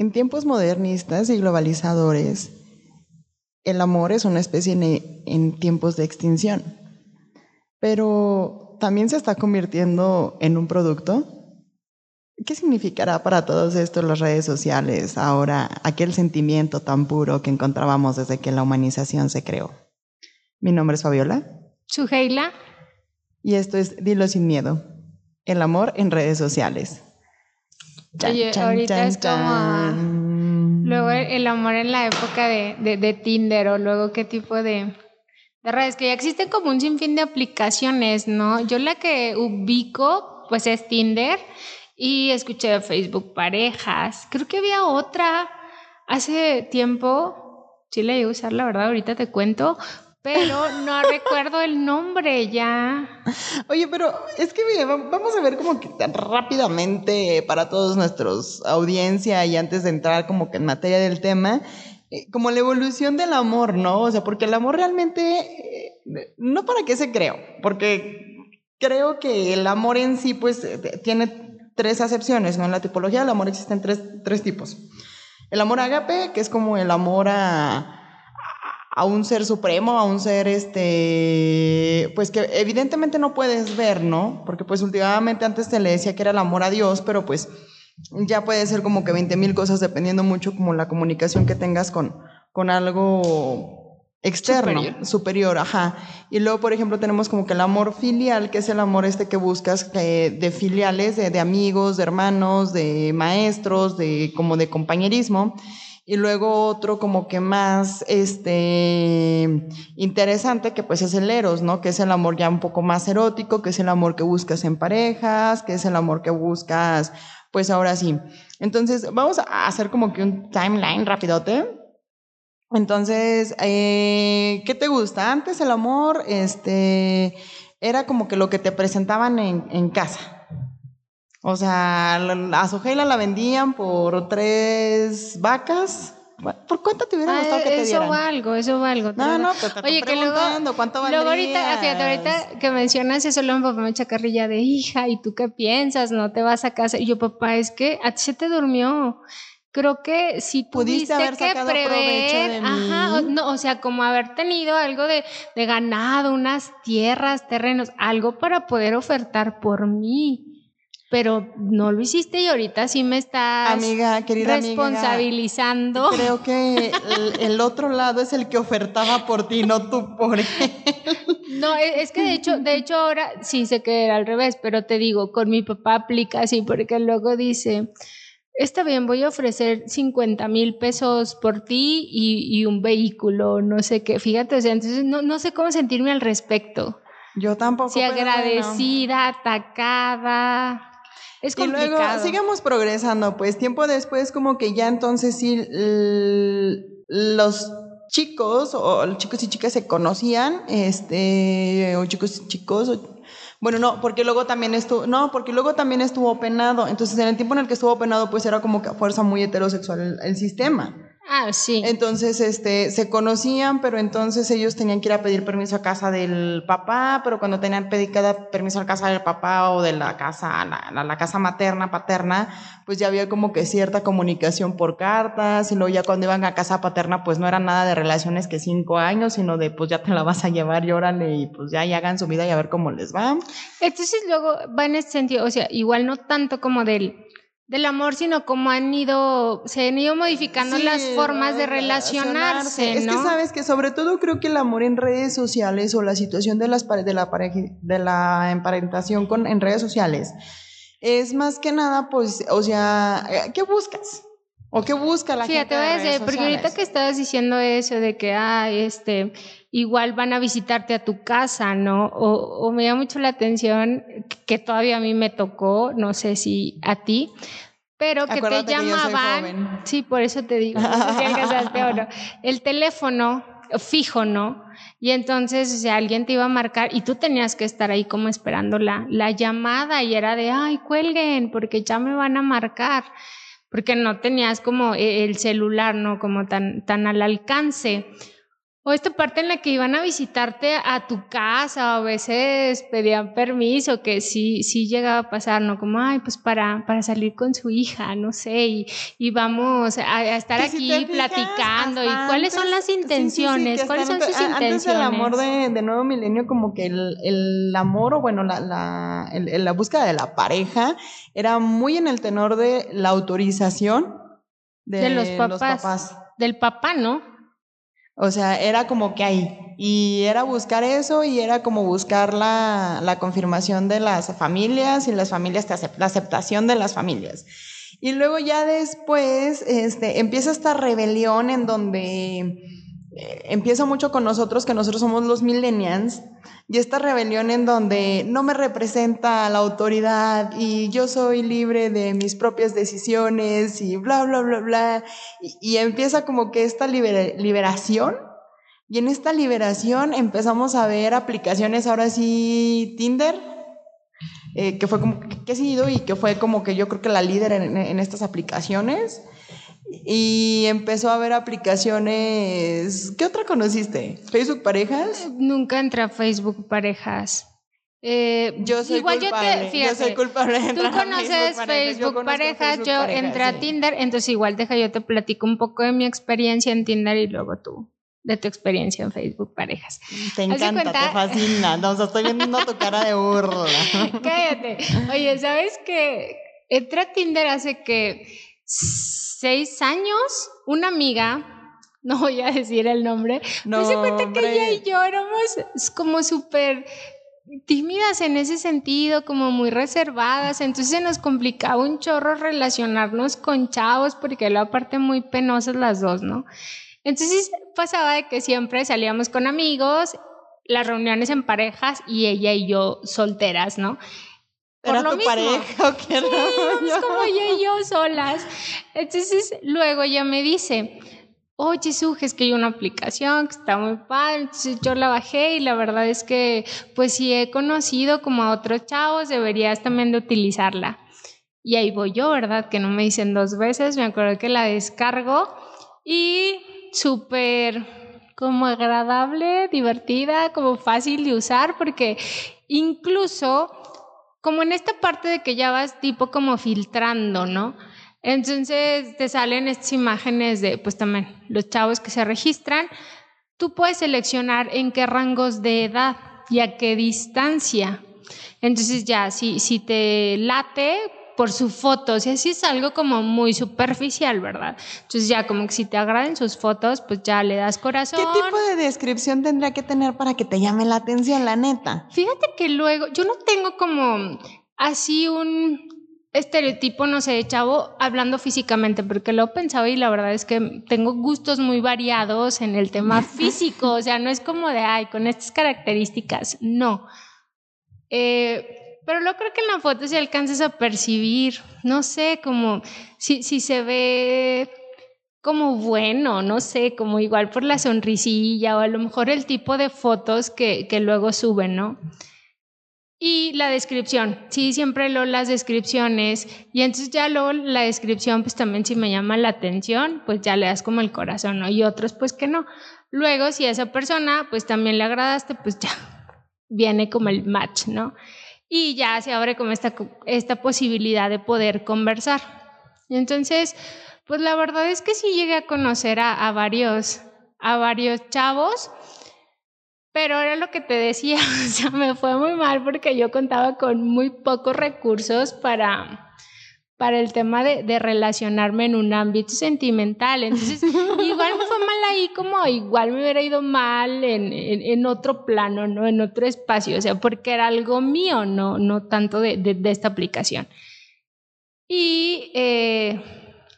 En tiempos modernistas y globalizadores, el amor es una especie en, tiempos de extinción, pero también se está convirtiendo en un producto. ¿Qué significará para todos estos las redes sociales ahora, aquel sentimiento tan puro que encontrábamos desde que la humanización se creó? Mi nombre es Fabiola. Suheila. Y esto es Dilo sin miedo, el amor en redes sociales. Oye, ahorita es como luego el amor en la época de, de, Tinder o luego qué tipo de, de redes, que ya existen como un sinfín de aplicaciones, ¿no? Yo la que ubico pues es Tinder y escuché Facebook parejas. Creo que había otra hace tiempo, sí la iba a usar, la verdad, ahorita te cuento, pero no recuerdo el nombre ya. Oye, pero es que vamos a ver como que tan rápidamente para todos nuestros audiencia y antes de entrar como que en materia del tema, eh, como la evolución del amor, ¿no? O sea, porque el amor realmente, eh, no para qué se creó, porque creo que el amor en sí pues eh, tiene tres acepciones, ¿no? En la tipología del amor existen tres, tres tipos. El amor agape, que es como el amor a a un ser supremo, a un ser este, pues que evidentemente no puedes ver, ¿no? Porque pues últimamente antes te le decía que era el amor a Dios, pero pues ya puede ser como que 20 mil cosas dependiendo mucho como la comunicación que tengas con, con algo externo, superior. ajá. Y luego, por ejemplo, tenemos como que el amor filial, que es el amor este que buscas de filiales, de, de amigos, de hermanos, de maestros, de como de compañerismo y luego otro como que más este interesante que pues es el eros, ¿no? Que es el amor ya un poco más erótico, que es el amor que buscas en parejas, que es el amor que buscas pues ahora sí. Entonces, vamos a hacer como que un timeline rapidote. Entonces, eh, ¿qué te gusta? Antes el amor, este, era como que lo que te presentaban en, en casa. O sea, a Soheila la vendían por tres vacas. ¿Por cuánto te hubiera gustado que te dieran? Eso algo, eso algo. No, no, pero te Oye, que luego, ¿cuánto valdría? Luego ahorita, fíjate, ahorita que mencionas eso, luego mi papá me echa carrilla de hija, ¿y tú qué piensas? ¿No te vas a casa? Y yo, papá, es que a ti se te durmió. Creo que si pudiste haber que sacado prever, de mí. ajá, no, o sea, como haber tenido algo de, de ganado, unas tierras, terrenos, algo para poder ofertar por mí pero no lo hiciste y ahorita sí me estás amiga, querida responsabilizando. creo que el, otro lado es el que ofertaba por ti, no tú por él. No, e, es que de hecho, de hecho ahora sí sé que era al revés, pero te digo, con mi papá aplica así, porque luego dice, está bien, voy a ofrecer 50 mil pesos por ti y, y, un vehículo, no sé qué, fíjate, o sea, entonces no, no sé cómo sentirme al respecto. Yo tampoco. Si agradecida, atacada. Es complicado. Y luego sigamos progresando, pues tiempo después como que ya entonces sí los chicos o los chicos y chicas se conocían, este, o chicos y chicos, bueno, no, porque luego también estuvo, no, porque luego también estuvo penado, entonces en el tiempo en el que estuvo penado pues era como que a fuerza muy heterosexual el sistema. Ah, sí. Entonces, este, se conocían, pero entonces ellos tenían que ir a pedir permiso a casa del papá, pero cuando tenían pedicada permiso a casa del papá o de la casa, la, la, casa materna, paterna, pues ya había como que cierta comunicación por cartas, y luego ya cuando iban a casa paterna, pues no era nada de relaciones que cinco años, sino de pues ya te la vas a llevar, llórale, y pues ya y hagan su vida y a ver cómo les va. Entonces luego va en ese sentido, o sea, igual no tanto como del del amor, sino como han ido, se han ido modificando las formas de relacionarse. Es que sabes que sobre todo creo que el amor en redes sociales o la situación de las de la pareja, de la emparentación con en redes sociales es más que nada, pues, o sea, eh, ¿qué buscas? ¿O qué busca la gente? Fíjate, porque ahorita que estabas diciendo eso de que, ah, este, igual van a visitarte a tu casa, ¿no? O, o me llama mucho la atención que todavía a mí me tocó, no sé si a ti, pero que te llamaban, sí, por eso te digo, no sé si o no, el teléfono fijo, ¿no? Y entonces, o alguien te iba a marcar y tú tenías que estar ahí como esperando la, la llamada y era de, ay, cuelguen, porque ya me van a marcar, porque no tenías como e, el celular, ¿no? Como tan, tan al alcance. O esta parte en la que iban a visitarte a tu casa, o a veces pedían permiso, que sí, sí llegaba a pasar, ¿no? Como, ay, pues para, para salir con su hija, no sé, y, y vamos a, estar aquí platicando. ¿Y cuáles son las intenciones? ¿Cuáles son sus intenciones? Antes el amor de, de, nuevo milenio, como que el, el amor, o bueno, la, la, el, la búsqueda de la pareja era muy en el tenor de la autorización de, los papás. Del papá, ¿no? O sea, era como que ahí. Y era buscar eso y era como buscar la, la confirmación de las familias y las familias, la aceptación de las familias. Y luego ya después este, empieza esta rebelión en donde empieza mucho con nosotros, que nosotros somos los millennials, y esta rebelión en donde no me representa la autoridad y yo soy libre de mis propias decisiones y bla, bla, bla, bla, y, empieza como que esta liberación, y en esta liberación empezamos a ver aplicaciones, ahora sí, Tinder, eh, que fue como que, he sido y que fue como que yo creo que la líder en estas aplicaciones y empezó a ver aplicaciones. ¿Qué otra conociste? ¿Facebook Parejas? Nunca entré a Facebook Parejas. Eh, yo soy igual culpable. Yo, te, yo soy culpable. Tú conoces Facebook, Parejas, yo, entré a Tinder, entonces igual deja yo te platico un poco de mi experiencia en Tinder y luego tú de tu experiencia en Facebook Parejas. Te encanta, te fascina. No, estoy viendo tu cara de burla. Cállate. Oye, ¿sabes qué? Entré a Tinder hace que seis años, una amiga, no voy a decir el nombre, no, se cuenta que ella y yo éramos como súper tímidas en ese sentido, como muy reservadas, entonces se nos complicaba un chorro relacionarnos con chavos porque la parte muy penosas las dos, ¿no? Entonces pasaba de que siempre salíamos con amigos, las reuniones en parejas y ella y yo solteras, ¿no? ¿Era tu pareja o qué? Sí, como ella y yo solas. Entonces, luego ella me dice, oye, Suge, es que hay una aplicación que está muy padre. Entonces yo la bajé y la verdad es que, pues si he conocido como a otros chavos, deberías también de utilizarla. Y ahí voy yo, ¿verdad? Que no me dicen dos veces. Me acuerdo que la descargo y súper como agradable, divertida, como fácil de usar, porque incluso como en esta parte de que ya vas tipo como filtrando, ¿no? Entonces te salen estas imágenes de, pues también, los chavos que se registran. Tú puedes seleccionar en qué rangos de edad y a qué distancia. Entonces ya, si, si te late, por su foto, o sea, sí es algo como muy superficial, ¿verdad? Entonces ya como que si te agraden sus fotos, pues ya le das corazón. ¿Qué tipo de descripción tendría que tener para que te llame la atención, la neta? Fíjate que luego, yo no tengo como así un estereotipo, no sé, de chavo, hablando físicamente, porque lo he pensado y la verdad es que tengo gustos muy variados en el tema físico, o sea, no es como de, ay, con estas características, no. Eh, pero lo creo que en la foto si alcanzas a percibir, no sé, como si, si se ve como bueno, no sé, como igual por la sonrisilla o a lo mejor el tipo de fotos que, que luego suben, ¿no? Y la descripción, sí, siempre leo las descripciones y entonces ya luego la descripción, pues también si me llama la atención, pues ya le das como el corazón, ¿no? Y otros, pues que no. Luego, si a esa persona, pues también le agradaste, pues ya viene como el match, ¿no? Y ya se abre como esta, esta posibilidad de poder conversar. Entonces, pues la verdad es que sí llegué a conocer a, varios, a varios chavos, pero era lo que te decía, o sea, me fue muy mal porque yo contaba con muy pocos recursos para, para el tema de, de, relacionarme en un ámbito sentimental. Entonces, igual me fue mal ahí, como igual me hubiera ido mal en, en, otro plano, ¿no? En otro espacio, o sea, porque era algo mío, no, no tanto de, de, esta aplicación. Y eh,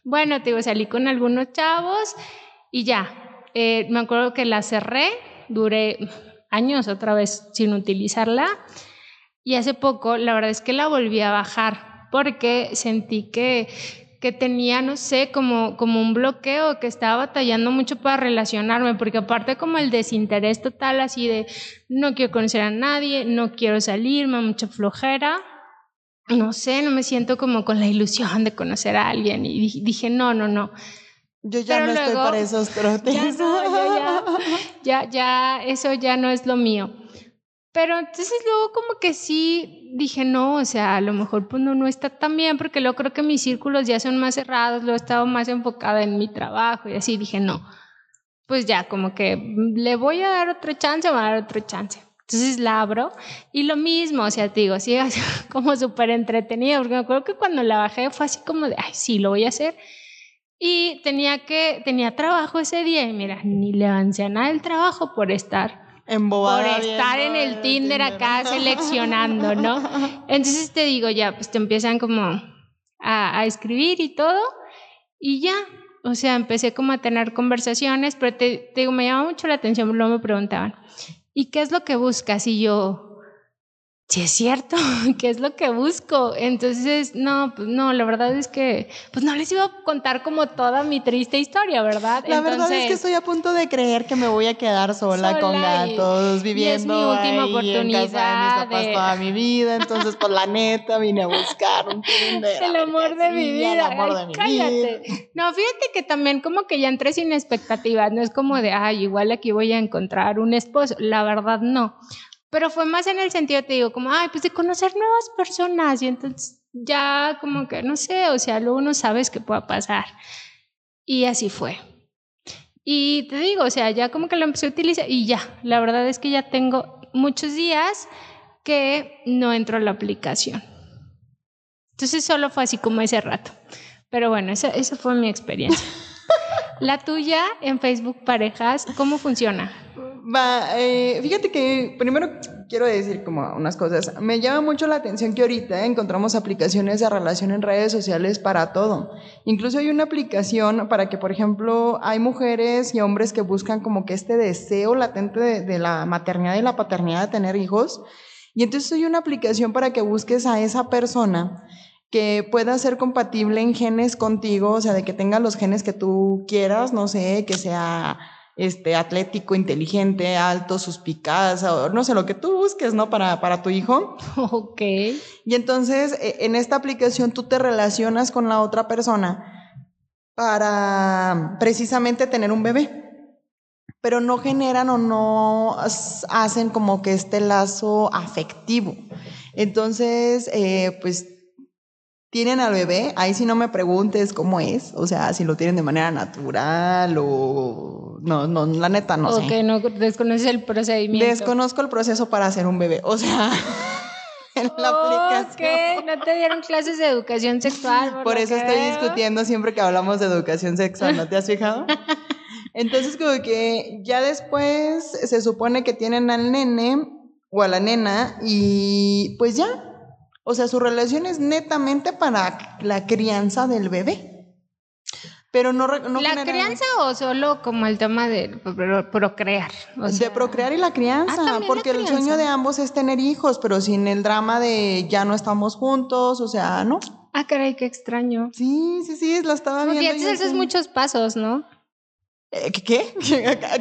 bueno, te digo, salí con algunos chavos y ya, eh, me acuerdo que la cerré, duré años otra vez sin utilizarla. Y hace poco, la verdad es que la volví a bajar porque sentí que, que tenía, no sé, como, como un bloqueo, que estaba batallando mucho para relacionarme, porque aparte como el desinterés total, así de no quiero conocer a nadie, no quiero salir, me mucha flojera, no sé, no me siento como con la ilusión de conocer a alguien y dije, no, no, no. Yo ya no estoy para esos trotes. Ya, ya, ya, eso ya no es lo mío. Pero entonces luego como que sí dije, no, o sea, a lo mejor pues no, no está tan bien porque luego creo que mis círculos ya son más cerrados, luego estaba más enfocada en mi trabajo y así dije, no, pues ya como que le voy a dar otro chance, voy a dar otro chance. Entonces la abro y lo mismo, o sea, te digo, sí, como súper entretenido, porque me acuerdo que cuando la bajé fue así como de, ay, sí, lo voy a hacer. Y tenía que, tenía trabajo ese día y mira, ni le avancé a nada el trabajo por estar por estar en el Tinder, acá seleccionando, ¿no? Entonces te digo, ya, pues te empiezan como a, escribir y todo, y ya, o sea, empecé como a tener conversaciones, pero te, te digo, me llama mucho la atención, luego me preguntaban, ¿y qué es lo que buscas? Y yo, sí es cierto, ¿qué es lo que busco? Entonces, no, pues no, la verdad es que, pues no les iba a contar como toda mi triste historia, ¿verdad? La verdad es que estoy a punto de creer que me voy a quedar sola, con gatos, viviendo y es mi última oportunidad en casa de mis papás toda mi vida, entonces, por la neta, vine a buscar un Tinder. El amor de mi vida. El amor de mi cállate. No, fíjate que también como que ya entré sin expectativas, no es como de, ay, igual aquí voy a encontrar un esposo, la verdad no. Pero fue más en el sentido, te digo, como, ay, pues de conocer nuevas personas y entonces ya como que, no sé, o sea, luego no sabes qué pueda pasar. Y así fue. Y te digo, o sea, ya como que lo empecé a utilizar y ya, la verdad es que ya tengo muchos días que no entro a la aplicación. Entonces solo fue así como ese rato. Pero bueno, esa, esa fue mi experiencia. la tuya en Facebook Parejas, ¿cómo funciona? Va, eh, fíjate que primero quiero decir como unas cosas. Me llama mucho la atención que ahorita encontramos aplicaciones de relación en redes sociales para todo. Incluso hay una aplicación para que, por ejemplo, hay mujeres y hombres que buscan como que este deseo latente de, la maternidad y la paternidad de tener hijos. Y entonces hay una aplicación para que busques a esa persona que pueda ser compatible en genes contigo, o sea, de que tenga los genes que tú quieras, no sé, que sea este, atlético, inteligente, alto, suspicaz, o no sé, lo que tú busques, ¿no? Para, para tu hijo. Ok. Y entonces, e, en esta aplicación tú te relacionas con la otra persona para precisamente tener un bebé. Pero no generan o no hacen como que este lazo afectivo. Entonces, eh, pues tienen al bebé, ahí sí no me preguntes cómo es, o sea, si lo tienen de manera natural o no, no, la neta no sé. Ok, no desconoces el procedimiento. Desconozco el proceso para hacer un bebé, o sea, en la aplicación. ¿Qué? ¿No te dieron clases de educación sexual? Por, eso estoy discutiendo siempre que hablamos de educación sexual, ¿no te has fijado? Entonces, como que ya después se supone que tienen al nene o a la nena y pues ya, o sea, su relación es netamente para la crianza del bebé. Pero no, no ¿La crianza o solo como el tema de procrear? de procrear y la crianza, ah, porque el sueño de ambos es tener hijos, pero sin el drama de ya no estamos juntos, o sea, ¿no? Ah, caray, qué extraño. Sí, sí, sí, la estaba viendo. Porque haces muchos pasos, ¿no? ¿Qué? ¿Qué?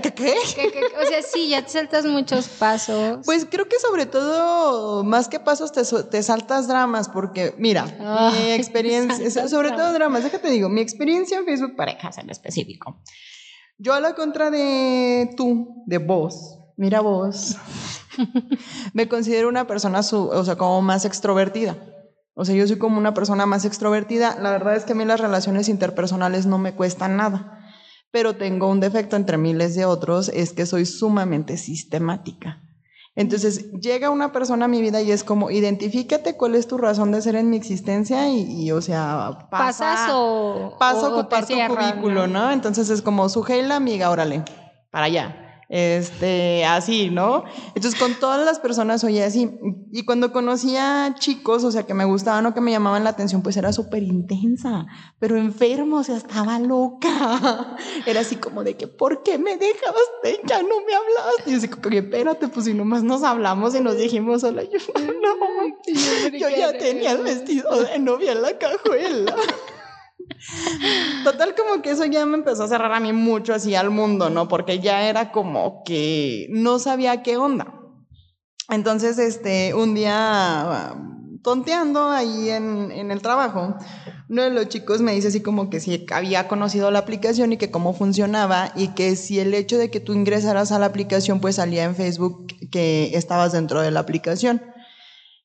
¿Qué? ¿Qué? O sea, sí, ya te saltas muchos pasos. Pues creo que sobre todo, más que pasos, te, te saltas dramas, porque mira, mi experiencia, sobre todo dramas, déjate digo, mi experiencia en Facebook parejas en específico. Yo a la contra de tú, de vos, mira vos, me considero una persona, o sea, como más extrovertida. O sea, yo soy como una persona más extrovertida. La verdad es que a mí las relaciones interpersonales no me cuestan nada pero tengo un defecto entre miles de otros, es que soy sumamente sistemática. Entonces llega una persona a mi vida y es como, identifícate cuál es tu razón de ser en mi existencia y, o sea, pasa, pasas o, pasa a ocupar tu cubículo, ¿no? Entonces es como, la amiga, órale, para allá este, así, ¿no? Entonces con todas las personas oye así. Y cuando conocía chicos, o sea, que me gustaban o que me llamaban la atención, pues era súper intensa, pero enfermo, o sea, estaba loca. Era así como de que, ¿por qué me dejaste? Ya no me hablaste. Y yo así como que, espérate, pues si nomás nos hablamos y nos dijimos hola, yo, no, yo ya tenía el vestido de novia en la cajuela. Total, como que eso ya me empezó a cerrar a mí mucho así al mundo, ¿no? Porque ya era como que no sabía qué onda. Entonces, este, un día tonteando ahí en, en el trabajo, uno de los chicos me dice así como que si había conocido la aplicación y que cómo funcionaba y que si el hecho de que tú ingresaras a la aplicación pues salía en Facebook que estabas dentro de la aplicación.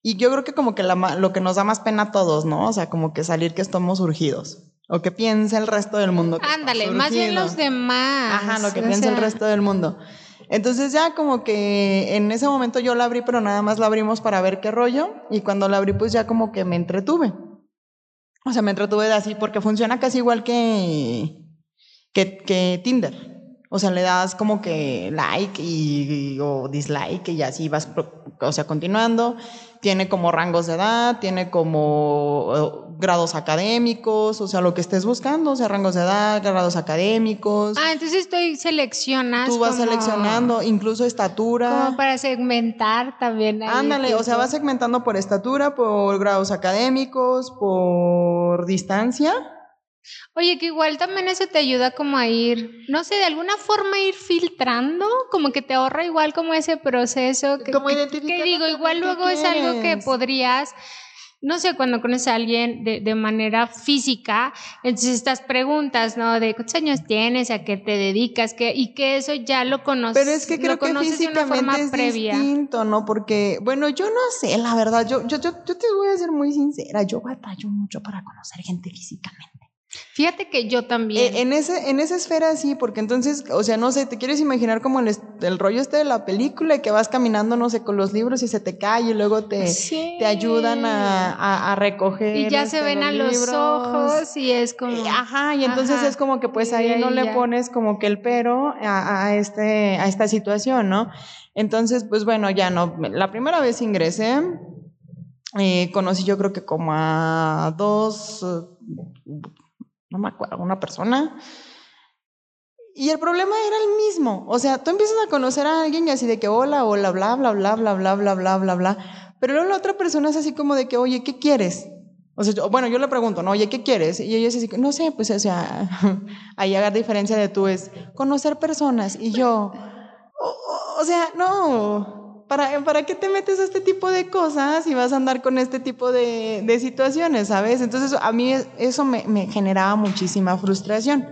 Y yo creo que como que lo que nos da más pena a todos, ¿no? O sea, como que salir que estamos urgidos. O que piense el resto del mundo. Ándale, más bien los demás. Ajá, lo que piense el resto del mundo. Entonces ya como que en ese momento yo la abrí, pero nada más la abrimos para ver qué rollo. Y cuando la abrí, pues ya como que me entretuve. O sea, me entretuve de así porque funciona casi igual que, que, que Tinder. O sea, le das como que like y, o dislike y así vas, o sea, continuando. Tiene como rangos de edad, tiene como eh, grados académicos, o sea, lo que estés buscando, o sea, rangos de edad, grados académicos. Ah, entonces estoy seleccionando. Tú vas seleccionando, incluso estatura. Como para segmentar también. Ándale, o sea, vas segmentando por estatura, por grados académicos, por distancia. Oye, que igual también eso te ayuda como a ir, no sé, de alguna forma ir filtrando, como que te ahorra igual como ese proceso. Que, como identificar. Que digo, igual luego es algo que podrías no sé, cuando conoces a alguien de, de, manera física, entonces estas preguntas, ¿no? De cuántos años tienes, a qué te dedicas, qué, y que eso ya lo conoces. Pero es que creo que físicamente es distinto, ¿no? Porque, bueno, yo no sé, la verdad, yo, yo, yo, yo te voy a ser muy sincera, yo batallo mucho para conocer gente físicamente. Fíjate que yo también. Eh, en, ese, en esa esfera sí, porque entonces, o sea, no sé, te quieres imaginar como el, el rollo este de la película y que vas caminando, no sé, con los libros y se te cae y luego te, te ayudan a, a, recoger. Y ya se este, ven a los ojos y es como. ajá, y entonces es como que pues ahí, no le pones como que el pero a, a, este, a esta situación, ¿no? Entonces, pues bueno, ya no. La primera vez ingresé, eh, conocí yo creo que como a dos no me acuerdo, una persona. Y el problema era el mismo. O sea, tú empiezas a conocer a alguien y así de que hola, hola, bla, bla, bla, bla, bla, bla, bla, bla, bla. Pero luego la otra persona es así como de que, oye, ¿qué quieres? O sea, bueno, yo le pregunto, ¿no? Oye, ¿qué quieres? Y ella es así, no sé, pues, o sea, ahí haga diferencia de tú es conocer personas. Y yo, o sea, no. ¿Para, ¿para qué te metes a este tipo de cosas y vas a andar con este tipo de, de situaciones, ¿sabes? Entonces a mí eso me, generaba muchísima frustración.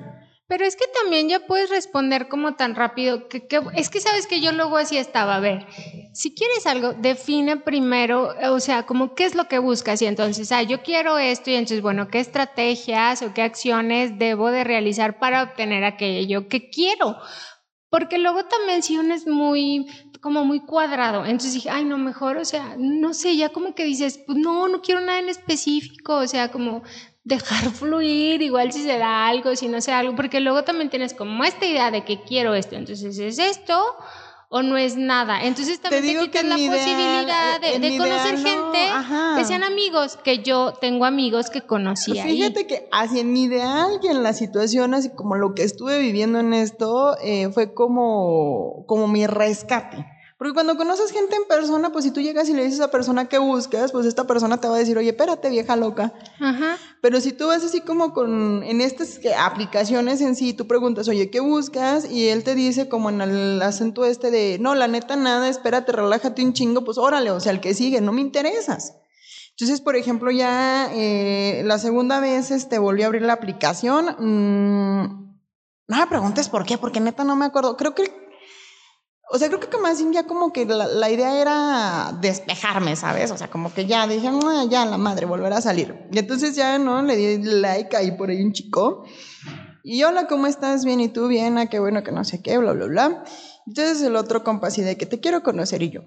Pero es que también ya puedes responder como tan rápido, que, es que sabes que yo luego así estaba, a ver, si quieres algo, define primero, o sea, como qué es lo que buscas y entonces, ah, yo quiero esto y entonces, bueno, ¿qué estrategias o qué acciones debo de realizar para obtener aquello que quiero? Porque luego también si uno es muy, como muy cuadrado, entonces dije, ay, no, mejor, o sea, no sé, ya como que dices, pues no, no quiero nada en específico, o sea, como dejar fluir, igual si se da algo, si no se da algo, porque luego también tienes como esta idea de que quiero esto, entonces es esto o no es nada. Entonces también te, quitas la posibilidad de, conocer gente que sean amigos, que yo tengo amigos que conocí Fíjate que así en mi ideal y en la situación, así como lo que estuve viviendo en esto, eh, fue como, como mi rescate. Porque cuando conoces gente en persona, pues si tú llegas y le dices a esa persona que buscas, pues esta persona te va a decir, oye, espérate, vieja loca. Ajá. Pero si tú vas así como con, en estas aplicaciones en sí, tú preguntas, oye, ¿qué buscas? Y él te dice como en el acento este de, no, la neta nada, espérate, relájate un chingo, pues órale, o sea, el que sigue, no me interesas. Entonces, por ejemplo, ya eh, la segunda vez este, volví a abrir la aplicación. Mmm, no me preguntes por qué, porque neta no me acuerdo. Creo que o sea, creo que más bien ya como que la, idea era despejarme, ¿sabes? O sea, como que ya dije, ya la madre, volver a salir. Y entonces ya, ¿no? Le di like ahí por ahí un chico. Y hola, ¿cómo estás? Bien, ¿y tú? Bien, ah, qué bueno que no sé qué, bla, bla, bla. Entonces el otro compa así de que te quiero conocer y yo,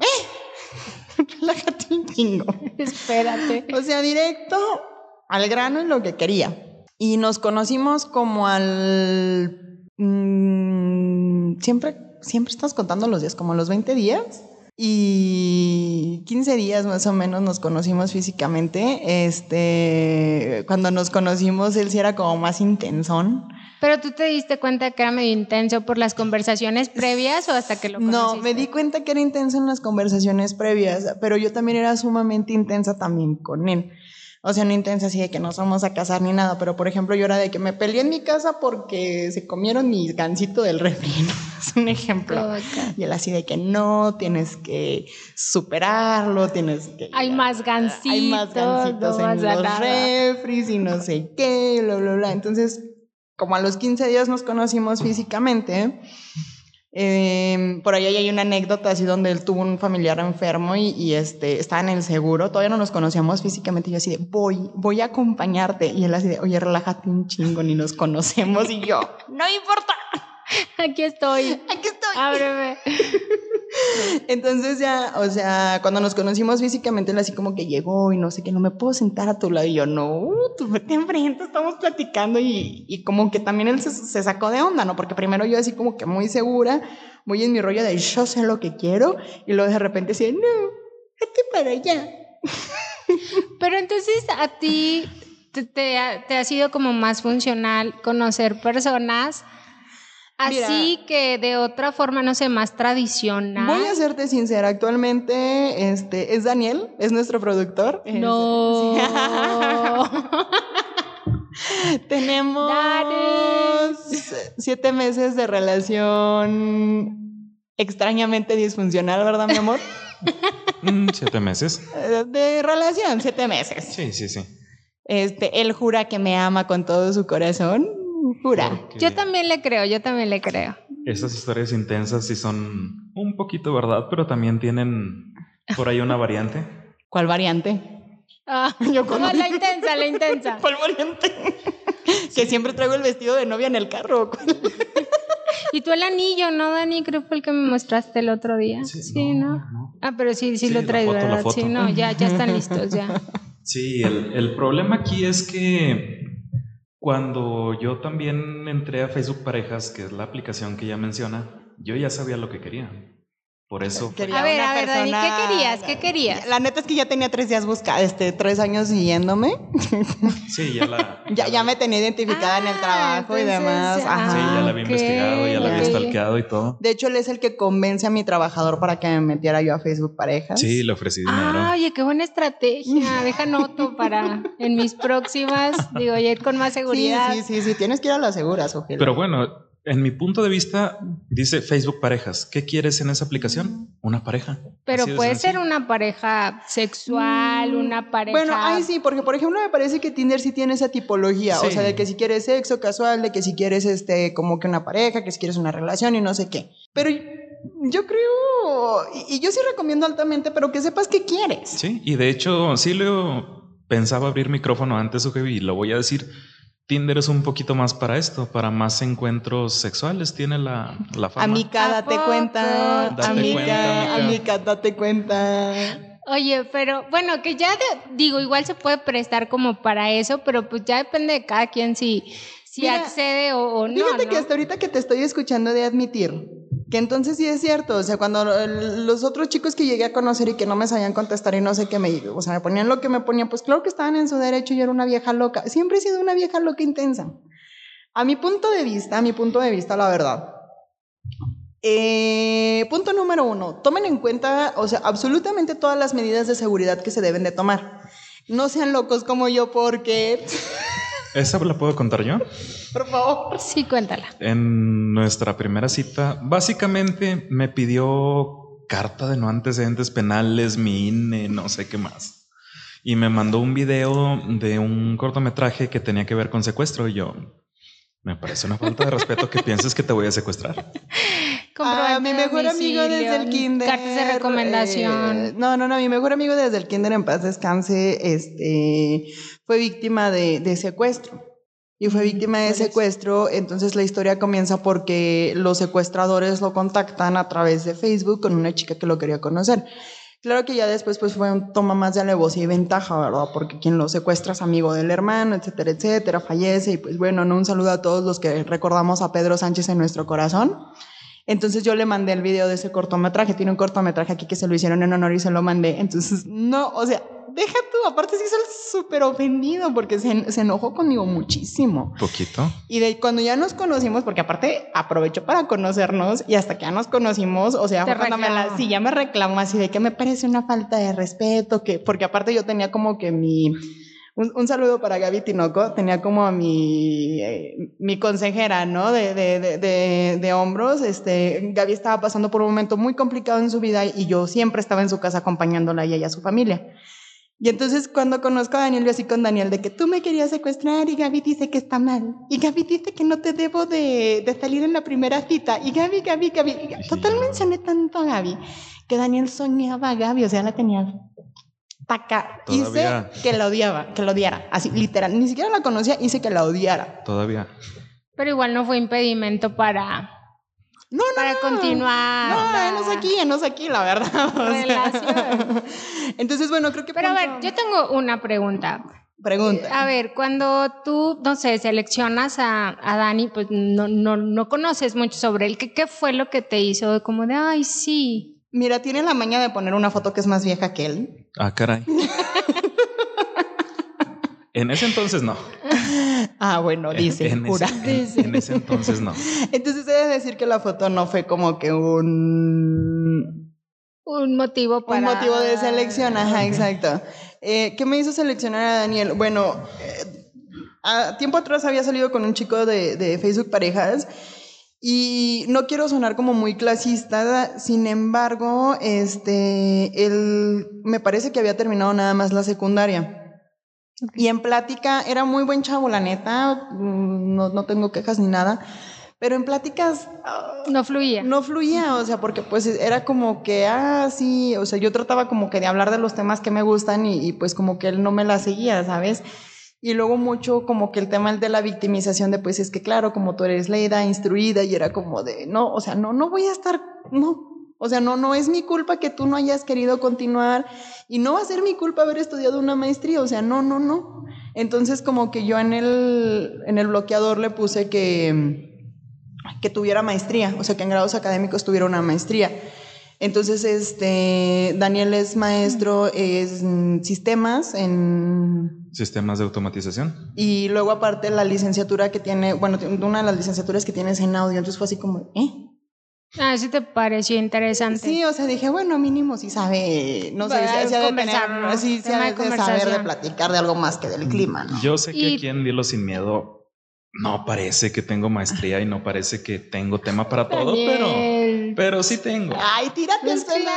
¡eh! Relájate un chingo. Espérate. O sea, directo al grano en lo que quería. Y nos conocimos como al... Mmm, siempre siempre estamos contando los días, como los 20 días. Y 15 días más o menos nos conocimos físicamente. Este, cuando nos conocimos, él sí era como más intensón. Pero tú te diste cuenta que era medio intenso por las conversaciones previas o hasta que lo conociste? No, me di cuenta que era intenso en las conversaciones previas, pero yo también era sumamente intensa también con él. O sea, no intensa así de que nos vamos a casar ni nada, pero por ejemplo yo era de que me peleé en mi casa porque se comieron mi gancito del refri. es un ejemplo. Y él así de que no, tienes que superarlo, tienes que... Hay más gancitos. Hay más gancitos en los refris y no sé qué, bla, bla, bla. Entonces, como a los 15 días nos conocimos físicamente, eh, por ahí hay una anécdota así donde él tuvo un familiar enfermo y, este, estaba en el seguro, todavía no nos conocíamos físicamente y yo así de, voy, voy a acompañarte. Y él así de, oye, relájate un chingo, ni nos conocemos. Y yo, no importa. Aquí estoy. Aquí estoy. Ábreme. Entonces ya, o sea, cuando nos conocimos físicamente, él así como que llegó y no sé qué, no me puedo sentar a tu lado. Y yo, no, tú vete enfrente, estamos platicando. Y, y como que también él se, sacó de onda, ¿no? Porque primero yo así como que muy segura, muy en mi rollo de yo sé lo que quiero. Y luego de repente decía, no, vete para allá. Pero entonces a ti te ha sido como más funcional conocer personas Así que de otra forma, no sé, más tradicional. Voy a serte sincera, actualmente este, es Daniel, es nuestro productor. No. Tenemos siete meses de relación extrañamente disfuncional, ¿verdad, mi amor? Mm, siete meses. Eh, de relación, siete meses. Sí, sí, sí. Este, él jura que me ama con todo su corazón Jura. Yo también le creo, yo también le creo. Esas historias intensas sí son un poquito verdad, pero también tienen por ahí una variante. ¿Cuál variante? Ah, yo como... la intensa, la intensa. ¿Cuál variante? que siempre traigo el vestido de novia en el carro. y tú el anillo, ¿no, Dani? Creo que fue el que me mostraste el otro día. Sí, ¿no? Ah, pero sí, sí, lo traes, ¿verdad? Sí, no, ya, ya están listos, ya. Sí, el, el problema aquí es que cuando yo también entré a Facebook Parejas, que es la aplicación que ella menciona, yo ya sabía lo que quería. Por eso. a ver, a ver, Dani, ¿qué querías? ¿Qué querías? La neta es que ya tenía tres días buscando, este, tres años siguiéndome. Sí, ya la. ya, ya, me tenía identificada en el ah, trabajo y demás. Ajá. Sí, ya la había investigado, ya la había stalkeado y todo. De hecho, él es el que convence a mi trabajador para que me metiera yo a Facebook Parejas. Sí, le ofrecí dinero. Ah, oye, qué buena estrategia. Deja noto para en mis próximas, digo, ya ir con más seguridad. Sí, sí, sí, sí. Tienes que ir a las seguras, Ojeda. Pero bueno, en mi punto de vista, dice Facebook parejas. ¿Qué quieres en esa aplicación? Una pareja. Pero puede ser una pareja sexual, mm, una pareja. Bueno, ahí sí, porque por ejemplo me parece que Tinder sí tiene esa tipología. O sea, de que si quieres sexo casual, de que si quieres este, como que una pareja, que si quieres una relación y no sé qué. Pero yo creo, y, yo sí recomiendo altamente, pero que sepas qué quieres. Sí, y de hecho, sí lo pensaba abrir micrófono antes, y lo voy a decir Tinder es un poquito más para esto, para más encuentros sexuales, tiene la, la fama. Amiga, date cuenta. amiga, amiga, date cuenta. Oye, pero bueno, que ya digo, igual se puede prestar como para eso, pero pues ya depende de cada quien si, si accede o, no. Fíjate que hasta ahorita que te estoy escuchando de admitir, que entonces sí es cierto, o sea, cuando los otros chicos que llegué a conocer y que no me sabían contestar y no sé qué me, o sea, me ponían lo que me ponían, pues claro que estaban en su derecho y yo era una vieja loca. Siempre he sido una vieja loca intensa. A mi punto de vista, a mi punto de vista, la verdad. Eh, punto número uno, tomen en cuenta, o sea, absolutamente todas las medidas de seguridad que se deben de tomar. No sean locos como yo porque... ¿Esa la puedo contar yo? Por favor. Sí, cuéntala. En nuestra primera cita, básicamente me pidió carta de no antecedentes penales, mi INE, no sé qué más. Y me mandó un video de un cortometraje que tenía que ver con secuestro y yo, me parece una falta de respeto que pienses que te voy a secuestrar. A mi mejor amigo desde el kinder. Cartas de recomendación. Eh, no, no, no. Mi mejor amigo desde el kinder en paz descanse, este, fue víctima de, de secuestro. Y fue víctima de secuestro. Entonces la historia comienza porque los secuestradores lo contactan a través de Facebook con una chica que lo quería conocer. Claro que ya después pues fue un toma más de alevosía y ventaja, ¿verdad? Porque quien lo secuestra es amigo del hermano, etcétera, etcétera, fallece y pues bueno, ¿no? un saludo a todos los que recordamos a Pedro Sánchez en nuestro corazón. Entonces yo le mandé el video de ese cortometraje, tiene un cortometraje aquí que se lo hicieron en honor y se lo mandé. Entonces, no, o sea, deja tú, aparte sí hizo súper ofendido porque se, se, enojó conmigo muchísimo. Poquito. Y de cuando ya nos conocimos, porque aparte aprovechó para conocernos y hasta que ya nos conocimos, o sea, cuando me la, sí, ya me reclamó así de que me parece una falta de respeto, que, porque aparte yo tenía como que mi Un, un, saludo para Gaby Tinoco. Tenía como a mi, eh, mi consejera, ¿no? De, de, de, de, hombros. Este, Gaby estaba pasando por un momento muy complicado en su vida y yo siempre estaba en su casa acompañándola y ella a su familia. Y entonces cuando conozco a Daniel, yo así con Daniel, de que tú me querías secuestrar y Gaby dice que está mal. Y Gaby dice que no te debo de, de salir en la primera cita. Y Gaby, Gaby, Gaby. Total mencioné tanto a Gaby que Daniel soñaba a Gaby, o sea, la tenía taca. Hice que la odiaba, que la odiara. Así, literal. Ni siquiera la conocía, hice que la odiara. Todavía. Pero igual no fue impedimento para no, no, para continuar. No, no es aquí, no es aquí, la verdad. Relación. Entonces, bueno, creo que. Pero a ver, yo tengo una pregunta. Pregunta. A ver, cuando tú, no sé, seleccionas a, a Dani, pues no, no, no conoces mucho sobre él. ¿Qué, ¿Qué fue lo que te hizo como de, ay, sí? Mira, tiene la maña de poner una foto que es más vieja que él. Ah, caray. en ese entonces no. Ah, bueno, dice, en, jura. Ese, en, en, ese entonces no. Entonces debe decir que la foto no fue como que un... Un motivo para... Un motivo de selección, ajá, exacto. Eh, ¿Qué me hizo seleccionar a Daniel? Bueno, eh, a tiempo atrás había salido con un chico de, de Facebook Parejas y no quiero sonar como muy clasista, sin embargo, este, él me parece que había terminado nada más la secundaria. Okay. Y en plática era muy buen chavo, la neta, no, no tengo quejas ni nada. Pero en pláticas... Uh, no fluía. No fluía, o sea, porque pues era como que, ah, sí, o sea, yo trataba como que de hablar de los temas que me gustan y, y pues como que él no me la seguía, ¿sabes? Y luego mucho como que el tema de la victimización de pues es que claro, como tú eres leída, instruida y era como de, no, o sea, no, no voy a estar, no, o sea, no, no es mi culpa que tú no hayas querido continuar y no va a ser mi culpa haber estudiado una maestría, o sea, no, no, no. Entonces como que yo en el, en el bloqueador le puse que, que tuviera maestría, o sea, que en grados académicos tuviera una maestría. Entonces, este, Daniel es maestro en sistemas, en... Sistemas de automatización. Y luego aparte la licenciatura que tiene, bueno, una de las licenciaturas que tienes en audio, entonces fue así como, ¿eh? Ah, sí te pareció interesante. Sí, o sea, dije, bueno, mínimo si sabe, no sé, si ha de tener, ¿no? si ha de, de saber de platicar de algo más que del clima, ¿no? Yo sé que y... aquí en Dilo Sin Miedo no parece que tengo maestría y no parece que tengo tema para todo, pero, pero sí tengo. Ay, tírate el pelo.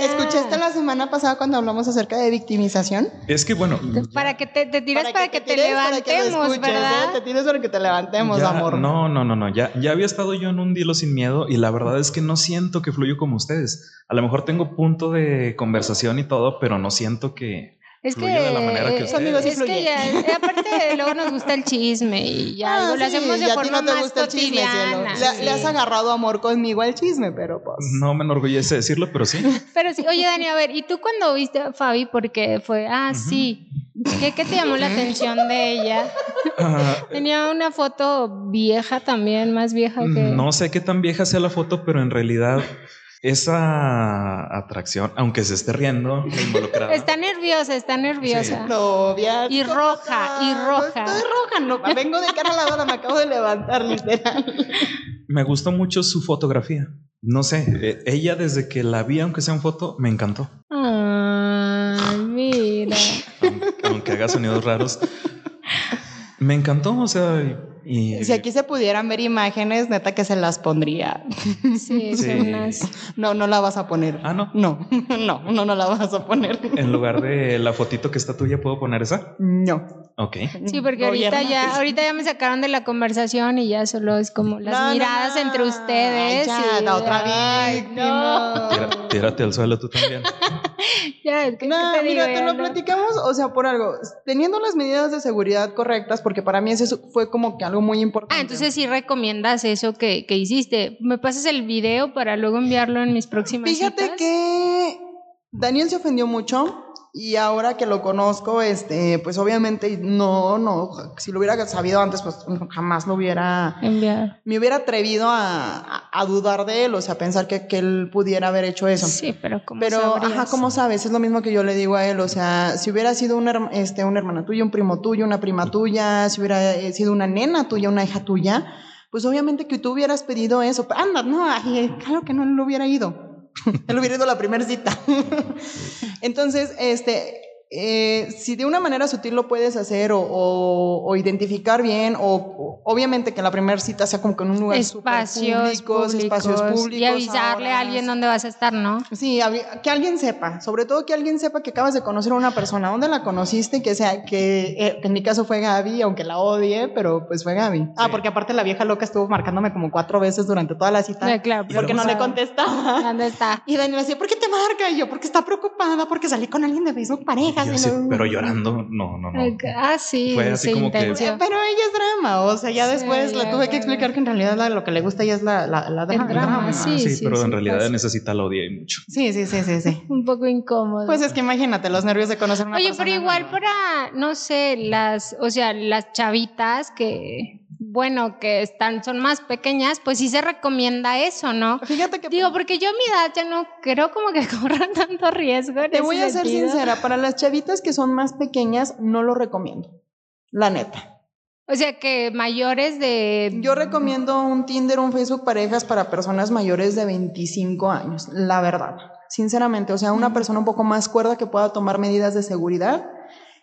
¿Escuchaste la semana pasada cuando hablamos acerca de victimización? Es que bueno. Para que te, te tiras para, para, que, que te tires, levantemos, para que escuches, ¿verdad? ¿eh? Te tires para que te levantemos, ya, amor. No, no, no, no. Ya, ya había estado yo en un dilo sin miedo y la verdad es que no siento que fluyo como ustedes. A lo mejor tengo punto de conversación y todo, pero no siento que es que, de la manera que ustedes. es que ya, aparte luego nos gusta el chisme y ya ah, lo sí, hacemos de forma no más cotidiana. Chisme, le, le, has agarrado amor conmigo al chisme, pero pues. No me enorgullece decirlo, pero sí. pero sí, oye Dani, a ver, ¿y tú cuando viste a Fabi? Porque fue, ah, uh -huh. sí. ¿Qué, ¿Qué, te llamó la atención de ella? Uh, Tenía una foto vieja también, más vieja que. No sé qué tan vieja sea la foto, pero en realidad esa atracción, aunque se esté riendo, involucrada. Está nerviosa, está nerviosa. Sí. Novia. Y roja, y roja. No estoy roja, no. Vengo de cara lavada, me acabo de levantar, literal. Me gustó mucho su fotografía. No sé, ella desde que la vi, aunque sea en foto, me encantó. Ay, mira. Aunque, aunque haga sonidos raros. Me encantó, o sea, y... Si aquí se pudieran ver imágenes, neta que se las pondría. Sí, sí. Unas... No, no la vas a poner. Ah, no. No, no, no, no la vas a poner. En lugar de la fotito que está tuya, ¿puedo poner esa? No. Ok. Sí, porque ahorita ya, ahorita ya me sacaron de la conversación y ya solo es como las no, miradas no, no. entre ustedes. Ay, ya, y... la otra. Tira, tírate al suelo tú también. ya, ¿qué, no, ¿qué te mira, digo? te lo platicamos, o sea, por algo, teniendo las medidas de seguridad correctas, porque para mí eso fue como que algo muy importante. Ah, entonces sí recomiendas eso que, que hiciste. ¿Me pasas el video para luego enviarlo en mis próximas Fíjate citas? que Daniel se ofendió mucho y ahora que lo conozco, este, pues obviamente no, no, si lo hubiera sabido antes, pues jamás lo hubiera enviado. Me hubiera atrevido a, a, a, dudar de él, o sea, pensar que, que, él pudiera haber hecho eso. Sí, pero ¿cómo Pero, sabrías? ajá, ¿cómo sabes? Es lo mismo que yo le digo a él, o sea, si hubiera sido una, este, una hermana tuya, un primo tuyo, una prima tuya, si hubiera eh, sido una nena tuya, una hija tuya, pues obviamente que tú hubieras pedido eso. Anda, no, ay, claro que no lo hubiera ido. Él hubiera ido a la primera cita. Entonces, este, eh, si de una manera sutil lo puedes hacer o, o- o identificar bien, o, o obviamente que la primera cita sea como que en un lugar espacios públicos, públicos, espacios públicos. y avisarle a alguien dónde vas a estar, ¿no? Sí, que alguien sepa, sobre todo que alguien sepa que acabas de conocer a una persona, dónde la conociste, que sea, que, eh, que en mi caso fue Gaby, aunque la odie, pero pues fue Gaby. Ah, porque aparte la vieja loca estuvo marcándome como cuatro veces durante toda la cita. Claro, porque no le contestaba. ¿Dónde está? Y Daniela decía, ¿por qué te marca? Y yo, porque está preocupada, porque salí con alguien de Facebook parejas. Y así, no- pero llorando, no, no, no. Ah, sí, Fue así como que-. Pero ella es drama, o sea, ya Sí, después le tuve que explicar que en realidad la- lo que le gusta a ella es la, la, la drama, sí. Ah, sí, pero sí, en realidad pasa. necesita la odié mucho. Sí, sí, sí, sí, sí. Un poco incómodo. Pues es que imagínate los nervios de conocer a una Oye, persona. pero igual nueva. para, no sé, las, o sea, las chavitas que, bueno, que están, son más pequeñas, pues sí se recomienda eso, ¿no? Fíjate que Digo, porque yo a mi edad ya no creo como que corran tanto riesgo. en Te ese voy a ser sentido. sincera, para las chavitas que son más pequeñas, no lo recomiendo. La neta. O sea, que mayores de... Yo recomiendo un Tinder, un Facebook parejas para personas mayores de 25 años, la verdad. Sinceramente, o sea, una persona un poco más cuerda que pueda tomar medidas de seguridad,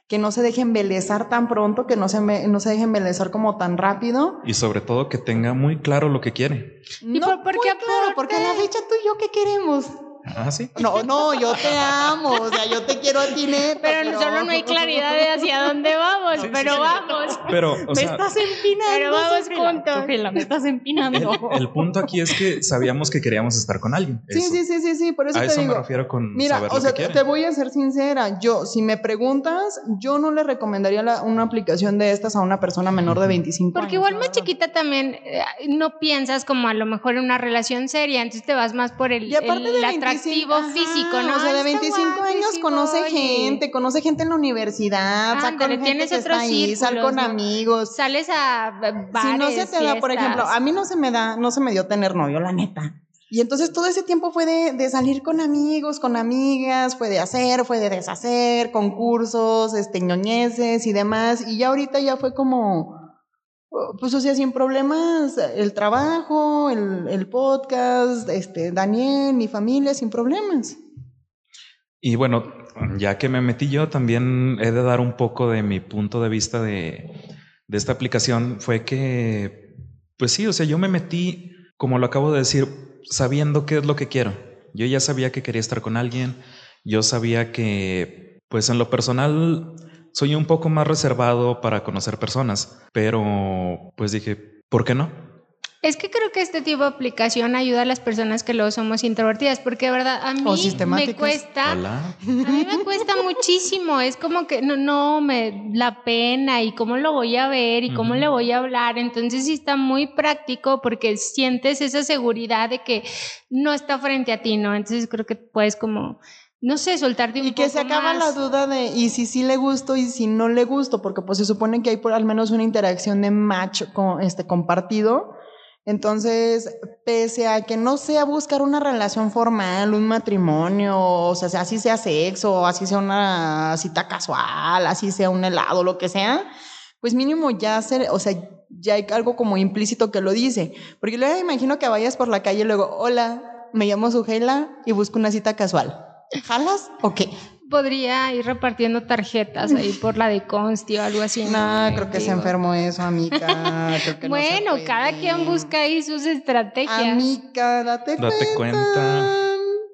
que no se deje embelezar tan pronto, que no se, me- no se deje embelezar como tan rápido. Y sobre todo que tenga muy claro lo que quiere. ¿Y no, por- por muy qué claro, porque a la fecha tú y yo, ¿qué queremos? Ah, sí. No, no, yo te amo, o sea, yo te quiero a ti, neta, Pero, solo no hay claridad de hacia dónde vamos, Sí, pero sí, vamos. Pero, o me estás empinando. Pero vamos juntos. Me estás empinando. el, el punto aquí es que sabíamos que queríamos estar con alguien. Sí, Eso. sí, sí, sí, sí, por eso A te eso digo. me refiero con Mira, saber o lo sea, te voy a ser sincera. Yo, si me preguntas, yo no le recomendaría la- una aplicación de estas a una persona menor de 25 años. Porque igual más chiquita también eh, no piensas como a lo mejor en una relación seria, entonces te vas más por el, Y aparte el de 25, atractivo ajá, físico, ¿no? O sea, de Ay, está 25 guapo, años conoce gente, conoce gente en la universidad, sal con gente que está ahí, sal con ¿no? amigos. Sales a bares, si no se te da, por ejemplo, a mí no se me da, no se me dio tener novio, la neta. Y entonces todo ese tiempo fue de, de salir con amigos, con amigas, fue de hacer, fue de deshacer, concursos, este, ñoñeces y demás. Y ya ahorita ya fue como, pues o sea, sin problemas, el trabajo, el, podcast, este, Daniel, mi familia, sin problemas. Y bueno, ya que me metí yo, también he de dar un poco de mi punto de vista de, de esta aplicación. Fue que, pues sí, o sea, yo me metí, como lo acabo de decir, sabiendo qué es lo que quiero. Yo ya sabía que quería estar con alguien. Yo sabía que, pues en lo personal, soy un poco más reservado para conocer personas. Pero, pues dije, ¿por qué no? Es que creo que este tipo de aplicación ayuda a las personas que luego somos introvertidas, porque de verdad a mí me cuesta, Hola. a mí me cuesta muchísimo, es como que no, no, me la pena y cómo lo voy a ver y cómo Ujú. le voy a hablar, entonces sí está muy práctico porque sientes esa seguridad de que no está frente a ti, ¿no? Entonces creo que puedes como, no sé, soltarte un Y que poco se acaba más. la duda de, y si sí le gusto y si no le gusto, porque pues se supone que hay por al menos una interacción de match con, este, compartido. Entonces, pese a que no sea buscar una relación formal, un matrimonio, o sea, así sea sexo, así sea una cita casual, así sea un helado, lo que sea, pues mínimo ya ser, o sea, ya hay algo como implícito que lo dice. Porque luego me imagino que vayas por la calle y luego, hola, me llamo Sujela y busco una cita casual. ¿Jalas o qué? Podría ir repartiendo tarjetas ahí por la de Consti o algo así. No, creo que se enfermó eso, amiga. Creo que Bueno, cada quien busca ahí sus estrategias. Amiga, date, Date cuenta.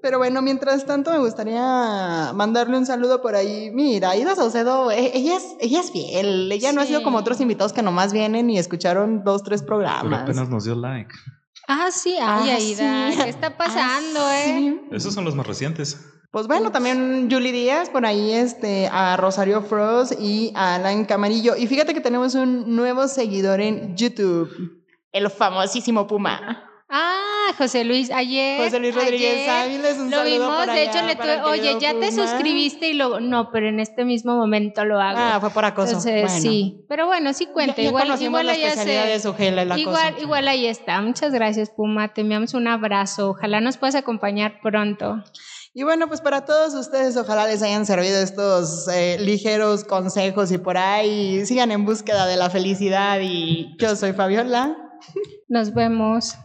Pero bueno, mientras tanto me gustaría mandarle un saludo por ahí. Mira, Aida Saucedo, eh, ella es, ella es fiel. Ella no ha sido como otros invitados que nomás vienen y escucharon dos, tres Pero programas. apenas nos dio like. Ah, sí, ay, Ah, Aida, sí. ¿qué está pasando, Ah, eh? sí. Esos son los más recientes. Pues bueno, también Julie Díaz, por ahí este, a Rosario Frost y a Alan Camarillo. Y fíjate que tenemos un nuevo seguidor en YouTube, el famosísimo Puma. Ah, José Luis, ayer. José Luis Rodríguez Áviles, un Lo vimos, por de allá hecho le el tuve, oye, ya te suscribiste y luego, no, pero en este mismo momento lo hago. Ah, fue por acoso. Entonces, Bueno. sí, pero bueno, sí cuenta, Ya- ya igual, conocimos igual la especialidad de Sujela, el acoso. Igual, igual ahí está. Muchas gracias, Puma. Te enviamos un abrazo. Ojalá nos puedas acompañar pronto. Y bueno, pues para todos ustedes, ojalá les hayan servido estos eh, ligeros consejos y por ahí sigan en búsqueda de la felicidad. Y yo soy Fabiola. Nos vemos.